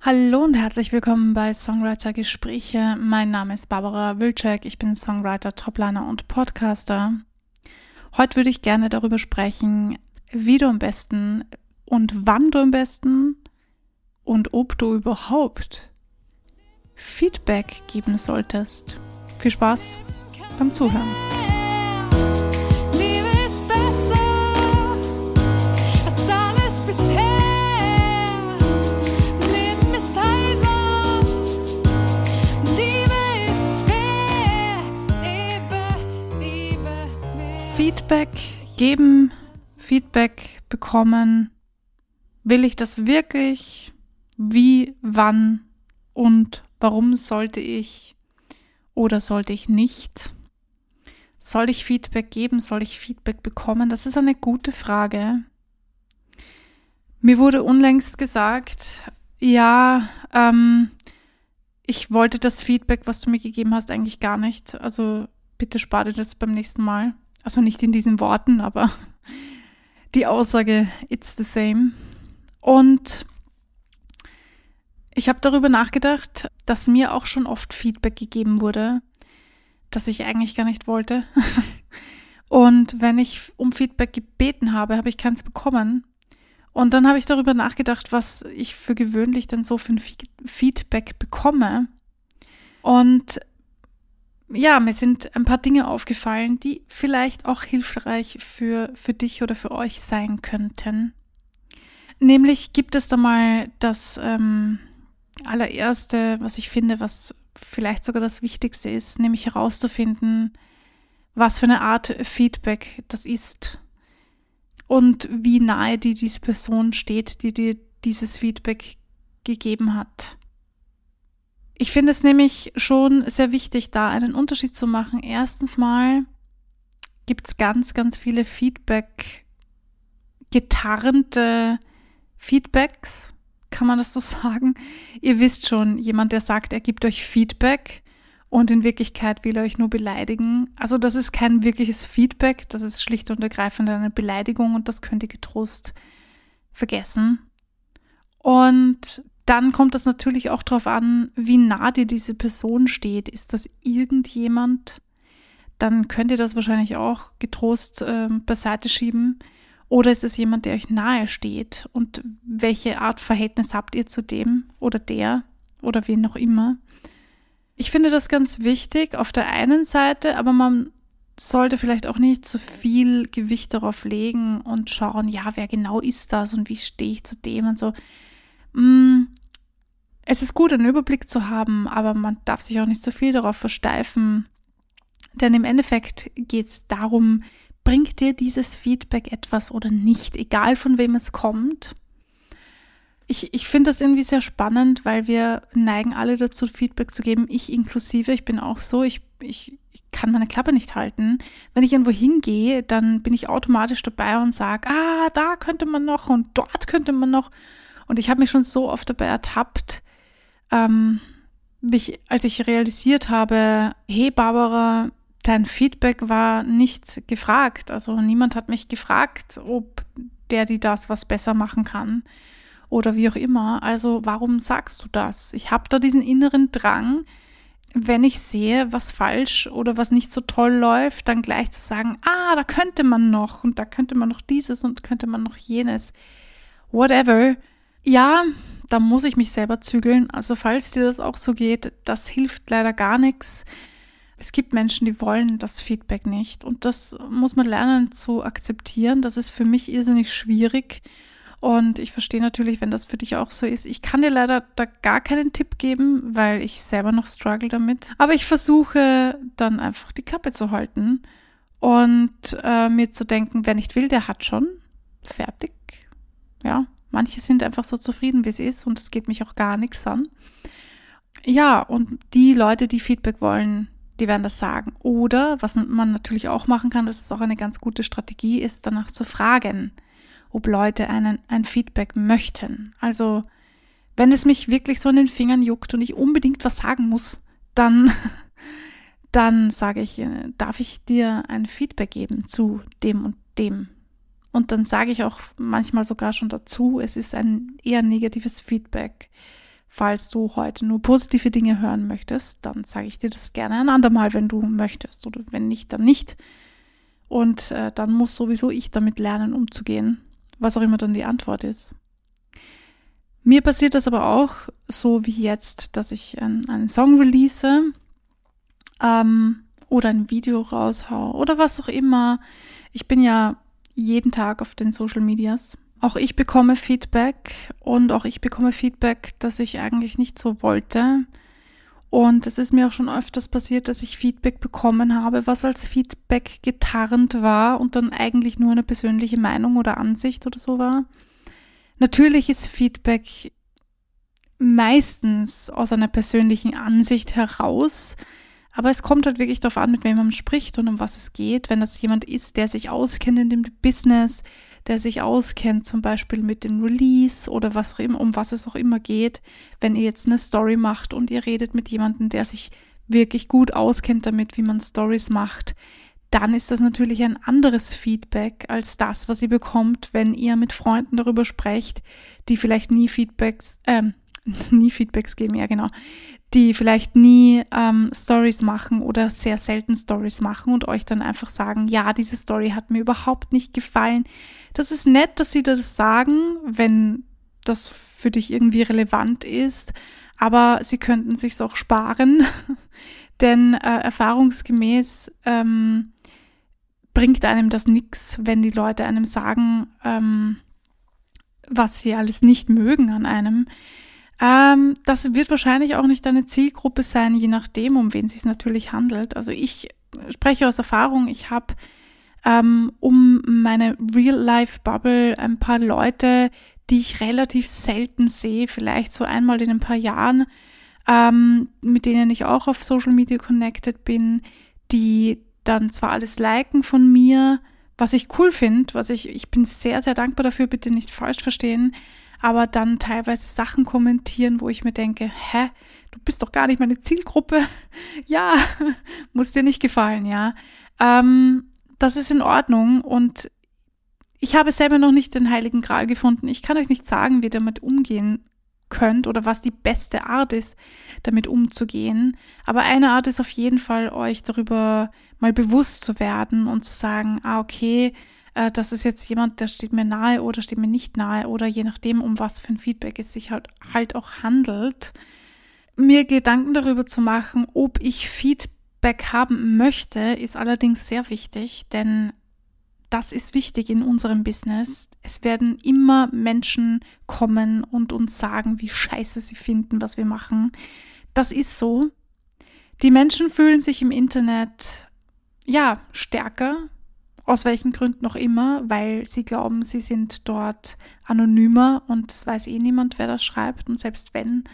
Hallo und herzlich willkommen bei Songwriter Gespräche. Mein Name ist Barbara Wilczek. Ich bin Songwriter, Topliner und Podcaster. Heute würde ich gerne darüber sprechen, wie du am besten und wann du am besten und ob du überhaupt Feedback geben solltest. Viel Spaß beim Zuhören. Feedback geben, Feedback bekommen. Will ich das wirklich? Wie, wann und warum sollte ich oder sollte ich nicht? Soll ich Feedback geben? Soll ich Feedback bekommen? Das ist eine gute Frage. Mir wurde unlängst gesagt, ja, ähm, ich wollte das Feedback, was du mir gegeben hast, eigentlich gar nicht. Also bitte spar dir das beim nächsten Mal. Also nicht in diesen Worten, aber die Aussage, it's the same. Und ich habe darüber nachgedacht, dass mir auch schon oft Feedback gegeben wurde, das ich eigentlich gar nicht wollte. Und wenn ich um Feedback gebeten habe, habe ich keins bekommen. Und dann habe ich darüber nachgedacht, was ich für gewöhnlich dann so für ein Feedback bekomme. Und ja, mir sind ein paar Dinge aufgefallen, die vielleicht auch hilfreich für, für dich oder für euch sein könnten. Nämlich gibt es da mal das ähm, allererste, was ich finde, was vielleicht sogar das Wichtigste ist, nämlich herauszufinden, was für eine Art Feedback das ist und wie nahe die diese Person steht, die dir dieses Feedback gegeben hat. Ich finde es nämlich schon sehr wichtig, da einen Unterschied zu machen. Erstens mal gibt es ganz, ganz viele Feedback, getarnte Feedbacks, kann man das so sagen? Ihr wisst schon, jemand, der sagt, er gibt euch Feedback und in Wirklichkeit will er euch nur beleidigen. Also das ist kein wirkliches Feedback, das ist schlicht und ergreifend eine Beleidigung und das könnt ihr getrost vergessen. Und dann kommt das natürlich auch darauf an, wie nah dir diese Person steht. Ist das irgendjemand? Dann könnt ihr das wahrscheinlich auch getrost äh, beiseite schieben. Oder ist es jemand, der euch nahe steht? Und welche Art Verhältnis habt ihr zu dem oder der oder wen auch immer? Ich finde das ganz wichtig auf der einen Seite, aber man sollte vielleicht auch nicht zu viel Gewicht darauf legen und schauen, ja, wer genau ist das und wie stehe ich zu dem und so. Mm, es ist gut, einen Überblick zu haben, aber man darf sich auch nicht zu viel darauf versteifen. Denn im Endeffekt geht es darum, bringt dir dieses Feedback etwas oder nicht, egal von wem es kommt. Ich, ich finde das irgendwie sehr spannend, weil wir neigen alle dazu, Feedback zu geben, ich inklusive. Ich bin auch so, ich, ich, ich kann meine Klappe nicht halten. Wenn ich irgendwo hingehe, dann bin ich automatisch dabei und sage, ah, da könnte man noch und dort könnte man noch. Und ich habe mich schon so oft dabei ertappt, ähm, ich, als ich realisiert habe, hey Barbara, dein Feedback war nicht gefragt. Also niemand hat mich gefragt, ob der, die das was besser machen kann oder wie auch immer. Also warum sagst du das? Ich habe da diesen inneren Drang, wenn ich sehe, was falsch oder was nicht so toll läuft, dann gleich zu sagen, ah, da könnte man noch und da könnte man noch dieses und könnte man noch jenes. Whatever. Ja, da muss ich mich selber zügeln. Also falls dir das auch so geht, das hilft leider gar nichts. Es gibt Menschen, die wollen das Feedback nicht. Und das muss man lernen zu akzeptieren. Das ist für mich irrsinnig schwierig. Und ich verstehe natürlich, wenn das für dich auch so ist. Ich kann dir leider da gar keinen Tipp geben, weil ich selber noch struggle damit. Aber ich versuche dann einfach die Klappe zu halten und äh, mir zu denken, wer nicht will, der hat schon. Fertig. Manche sind einfach so zufrieden, wie es ist und es geht mich auch gar nichts an. Ja, und die Leute, die Feedback wollen, die werden das sagen. Oder, was man natürlich auch machen kann, das ist auch eine ganz gute Strategie, ist danach zu fragen, ob Leute einen, ein Feedback möchten. Also, wenn es mich wirklich so in den Fingern juckt und ich unbedingt was sagen muss, dann, dann sage ich, äh, darf ich dir ein Feedback geben zu dem und dem und dann sage ich auch manchmal sogar schon dazu, es ist ein eher negatives Feedback. Falls du heute nur positive Dinge hören möchtest, dann sage ich dir das gerne ein andermal, wenn du möchtest. Oder wenn nicht, dann nicht. Und äh, dann muss sowieso ich damit lernen, umzugehen. Was auch immer dann die Antwort ist. Mir passiert das aber auch so wie jetzt, dass ich einen, einen Song release ähm, oder ein Video raushau oder was auch immer. Ich bin ja jeden Tag auf den Social Medias auch ich bekomme Feedback und auch ich bekomme Feedback, das ich eigentlich nicht so wollte. Und es ist mir auch schon öfters passiert, dass ich Feedback bekommen habe, was als Feedback getarnt war und dann eigentlich nur eine persönliche Meinung oder Ansicht oder so war. Natürlich ist Feedback meistens aus einer persönlichen Ansicht heraus, aber es kommt halt wirklich darauf an, mit wem man spricht und um was es geht. Wenn das jemand ist, der sich auskennt in dem Business, der sich auskennt, zum Beispiel mit dem Release oder was auch immer, um was es auch immer geht, wenn ihr jetzt eine Story macht und ihr redet mit jemandem, der sich wirklich gut auskennt damit, wie man Stories macht, dann ist das natürlich ein anderes Feedback als das, was ihr bekommt, wenn ihr mit Freunden darüber sprecht, die vielleicht nie Feedbacks, äh, nie Feedbacks geben, ja genau, die vielleicht nie ähm, Stories machen oder sehr selten Stories machen und euch dann einfach sagen, ja, diese Story hat mir überhaupt nicht gefallen. Das ist nett, dass sie das sagen, wenn das für dich irgendwie relevant ist, aber sie könnten sich's auch sparen, denn äh, erfahrungsgemäß ähm, bringt einem das nix, wenn die Leute einem sagen, ähm, was sie alles nicht mögen an einem. Ähm, das wird wahrscheinlich auch nicht deine Zielgruppe sein, je nachdem, um wen es sich natürlich handelt. Also ich spreche aus Erfahrung, ich habe ähm, um meine Real-Life-Bubble ein paar Leute, die ich relativ selten sehe, vielleicht so einmal in ein paar Jahren, ähm, mit denen ich auch auf Social Media connected bin, die dann zwar alles liken von mir, was ich cool finde, was ich, ich bin sehr, sehr dankbar dafür, bitte nicht falsch verstehen, aber dann teilweise Sachen kommentieren, wo ich mir denke, hä, du bist doch gar nicht meine Zielgruppe. ja, muss dir nicht gefallen, ja. Ähm, das ist in Ordnung und ich habe selber noch nicht den heiligen Gral gefunden. Ich kann euch nicht sagen, wie ihr damit umgehen könnt oder was die beste Art ist, damit umzugehen. Aber eine Art ist auf jeden Fall, euch darüber mal bewusst zu werden und zu sagen, ah, okay, äh, das ist jetzt jemand, der steht mir nahe oder steht mir nicht nahe oder je nachdem, um was für ein Feedback es sich halt, halt auch handelt, mir Gedanken darüber zu machen, ob ich Feedback haben möchte, ist allerdings sehr wichtig, denn das ist wichtig in unserem Business. Es werden immer Menschen kommen und uns sagen, wie scheiße sie finden, was wir machen. Das ist so. Die Menschen fühlen sich im Internet ja stärker, aus welchen Gründen auch immer, weil sie glauben, sie sind dort anonymer und es weiß eh niemand, wer das schreibt. Und selbst wenn,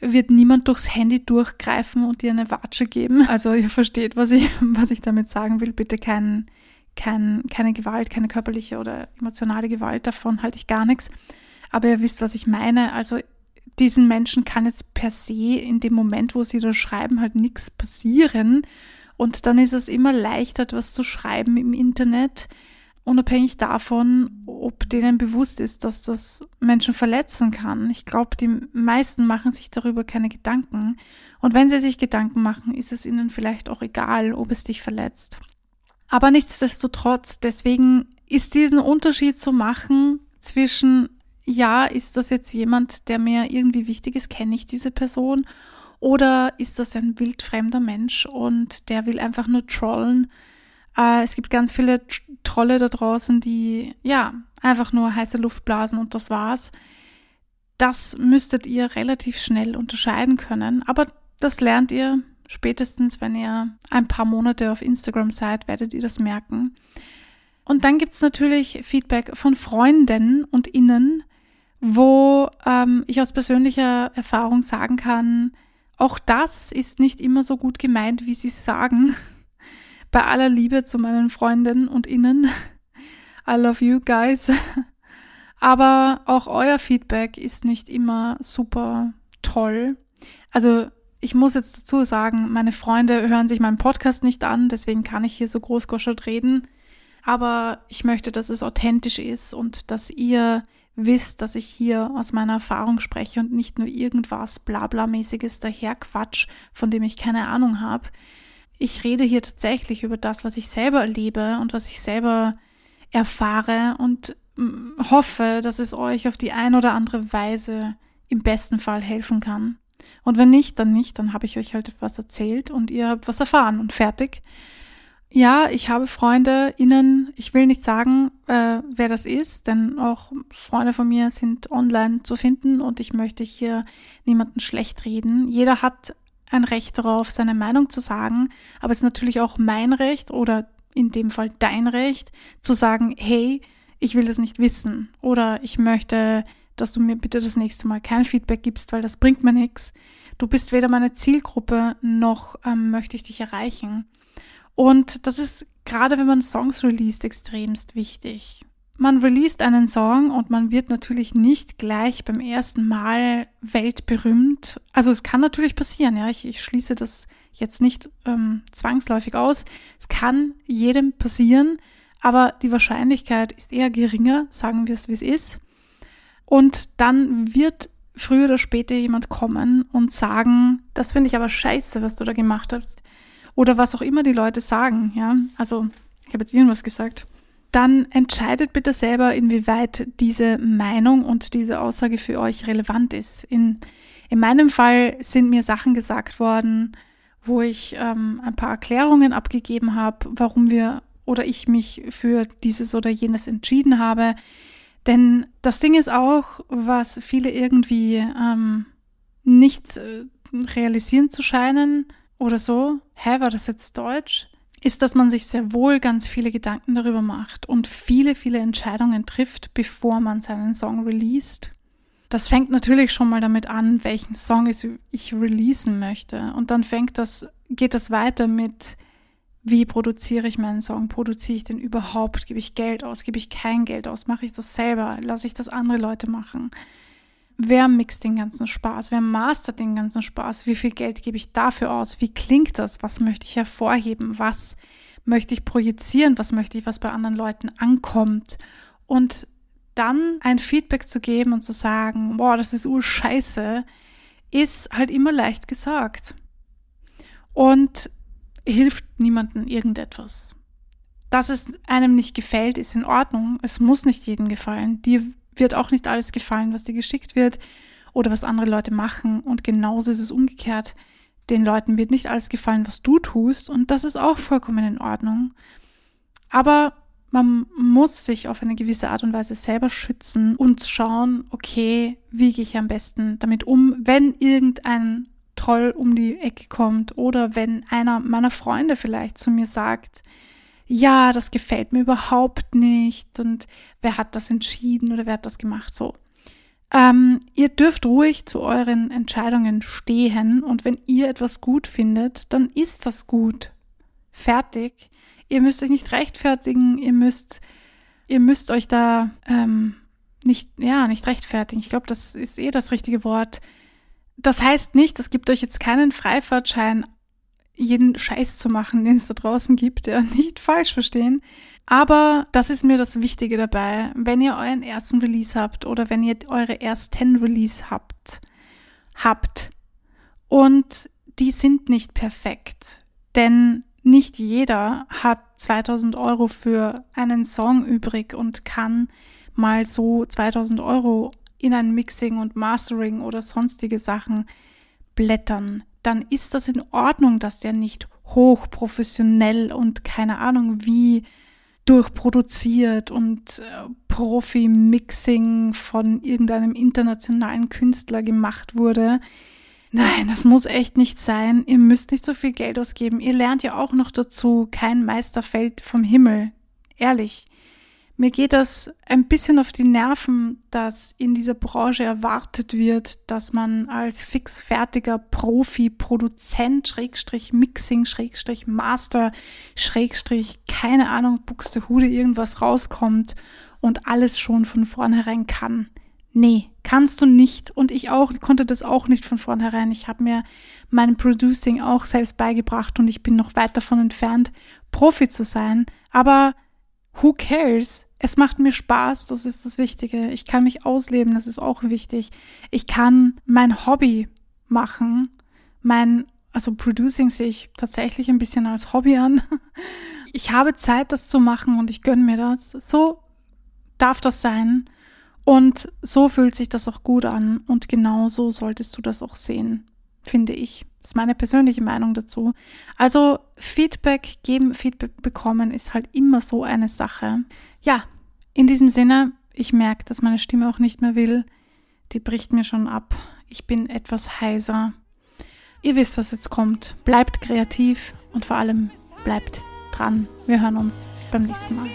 wird niemand durchs Handy durchgreifen und dir eine Watsche geben. Also ihr versteht, was ich, was ich damit sagen will. Bitte kein, kein, keine Gewalt, keine körperliche oder emotionale Gewalt, davon halte ich gar nichts. Aber ihr wisst, was ich meine. Also diesen Menschen kann jetzt per se in dem Moment, wo sie das schreiben, halt nichts passieren. Und dann ist es immer leichter, etwas zu schreiben im Internet, unabhängig davon, ob denen bewusst ist, dass das Menschen verletzen kann. Ich glaube, die meisten machen sich darüber keine Gedanken. Und wenn sie sich Gedanken machen, ist es ihnen vielleicht auch egal, ob es dich verletzt. Aber nichtsdestotrotz, deswegen ist diesen Unterschied zu machen zwischen, ja, ist das jetzt jemand, der mir irgendwie wichtig ist, kenne ich diese Person oder ist das ein wildfremder Mensch und der will einfach nur trollen? Äh, es gibt ganz viele Trolle da draußen, die ja einfach nur heiße Luft blasen und das war's. Das müsstet ihr relativ schnell unterscheiden können, aber das lernt ihr spätestens, wenn ihr ein paar Monate auf Instagram seid, werdet ihr das merken. Und dann gibt's natürlich Feedback von Freunden und Innen, wo ähm, ich aus persönlicher Erfahrung sagen kann, auch das ist nicht immer so gut gemeint, wie sie sagen. Bei aller Liebe zu meinen Freundinnen und Innen. I love you guys. Aber auch euer Feedback ist nicht immer super toll. Also ich muss jetzt dazu sagen, meine Freunde hören sich meinen Podcast nicht an, deswegen kann ich hier so großgoschert reden. Aber ich möchte, dass es authentisch ist und dass ihr wisst, dass ich hier aus meiner Erfahrung spreche und nicht nur irgendwas Blabla-mäßiges daherquatsch, von dem ich keine Ahnung habe. Ich rede hier tatsächlich über das, was ich selber erlebe und was ich selber erfahre und mm, hoffe, dass es euch auf die ein oder andere Weise im besten Fall helfen kann. Und wenn nicht, dann nicht, dann habe ich euch halt etwas erzählt und ihr habt was erfahren und fertig. Ja, ich habe Freunde innen, ich will nicht sagen, äh, wer das ist, denn auch Freunde von mir sind online zu finden und ich möchte hier niemanden schlecht reden. Jeder hat ein Recht darauf, seine Meinung zu sagen, aber es ist natürlich auch mein Recht oder in dem Fall dein Recht, zu sagen, hey, ich will das nicht wissen oder ich möchte, dass du mir bitte das nächste Mal kein Feedback gibst, weil das bringt mir nichts. Du bist weder meine Zielgruppe noch ähm, möchte ich dich erreichen. Und das ist gerade, wenn man Songs released, extremst wichtig. Man released einen Song und man wird natürlich nicht gleich beim ersten Mal weltberühmt. Also es kann natürlich passieren, ja. Ich, ich schließe das jetzt nicht ähm, zwangsläufig aus. Es kann jedem passieren, aber die Wahrscheinlichkeit ist eher geringer, sagen wir es, wie es ist. Und dann wird früher oder später jemand kommen und sagen, das finde ich aber scheiße, was du da gemacht hast oder was auch immer die Leute sagen, ja, also ich habe jetzt irgendwas gesagt, dann entscheidet bitte selber, inwieweit diese Meinung und diese Aussage für euch relevant ist. In, in meinem Fall sind mir Sachen gesagt worden, wo ich ähm, ein paar Erklärungen abgegeben habe, warum wir oder ich mich für dieses oder jenes entschieden habe. Denn das Ding ist auch, was viele irgendwie ähm, nicht äh, realisieren zu scheinen, oder so, hä, war das jetzt Deutsch? Ist, dass man sich sehr wohl ganz viele Gedanken darüber macht und viele, viele Entscheidungen trifft, bevor man seinen Song released. Das fängt natürlich schon mal damit an, welchen Song ich releasen möchte. Und dann fängt das, geht das weiter mit, wie produziere ich meinen Song? Produziere ich den überhaupt? Gebe ich Geld aus? Gebe ich kein Geld aus? Mache ich das selber? Lasse ich das andere Leute machen? Wer mixt den ganzen Spaß, wer mastert den ganzen Spaß, wie viel Geld gebe ich dafür aus, wie klingt das, was möchte ich hervorheben, was möchte ich projizieren, was möchte ich, was bei anderen Leuten ankommt? Und dann ein Feedback zu geben und zu sagen, boah, das ist urscheiße, ist halt immer leicht gesagt. Und hilft niemandem irgendetwas. Dass es einem nicht gefällt, ist in Ordnung. Es muss nicht jedem gefallen. Dir wird auch nicht alles gefallen, was dir geschickt wird oder was andere Leute machen. Und genauso ist es umgekehrt. Den Leuten wird nicht alles gefallen, was du tust. Und das ist auch vollkommen in Ordnung. Aber man muss sich auf eine gewisse Art und Weise selber schützen und schauen, okay, wie gehe ich am besten damit um, wenn irgendein Troll um die Ecke kommt oder wenn einer meiner Freunde vielleicht zu mir sagt, ja, das gefällt mir überhaupt nicht und wer hat das entschieden oder wer hat das gemacht, so. Ähm, ihr dürft ruhig zu euren Entscheidungen stehen und wenn ihr etwas gut findet, dann ist das gut. Fertig. Ihr müsst euch nicht rechtfertigen, ihr müsst, ihr müsst euch da ähm, nicht, ja, nicht rechtfertigen. Ich glaube, das ist eh das richtige Wort. Das heißt nicht, das gibt euch jetzt keinen Freifahrtschein jeden Scheiß zu machen, den es da draußen gibt, ja, nicht falsch verstehen. Aber das ist mir das Wichtige dabei. Wenn ihr euren ersten Release habt oder wenn ihr eure ersten Release habt, habt und die sind nicht perfekt, denn nicht jeder hat 2000 Euro für einen Song übrig und kann mal so 2000 Euro in ein Mixing und Mastering oder sonstige Sachen blättern dann ist das in Ordnung, dass der nicht hochprofessionell und keine Ahnung wie durchproduziert und äh, Profi-Mixing von irgendeinem internationalen Künstler gemacht wurde. Nein, das muss echt nicht sein. Ihr müsst nicht so viel Geld ausgeben. Ihr lernt ja auch noch dazu, kein Meister fällt vom Himmel. Ehrlich. Mir geht das ein bisschen auf die Nerven, dass in dieser Branche erwartet wird, dass man als fixfertiger Profi, Produzent, Schrägstrich Mixing, Schrägstrich Master, Schrägstrich, keine Ahnung, Buxtehude irgendwas rauskommt und alles schon von vornherein kann. Nee, kannst du nicht. Und ich auch konnte das auch nicht von vornherein. Ich habe mir mein Producing auch selbst beigebracht und ich bin noch weit davon entfernt, Profi zu sein. Aber who cares? Es macht mir Spaß, das ist das Wichtige. Ich kann mich ausleben, das ist auch wichtig. Ich kann mein Hobby machen. Mein, also Producing sehe ich tatsächlich ein bisschen als Hobby an. Ich habe Zeit, das zu machen und ich gönne mir das. So darf das sein. Und so fühlt sich das auch gut an. Und genau so solltest du das auch sehen, finde ich. Das ist meine persönliche Meinung dazu. Also Feedback geben, Feedback bekommen ist halt immer so eine Sache. Ja, in diesem Sinne, ich merke, dass meine Stimme auch nicht mehr will. Die bricht mir schon ab. Ich bin etwas heiser. Ihr wisst, was jetzt kommt. Bleibt kreativ und vor allem bleibt dran. Wir hören uns beim nächsten Mal.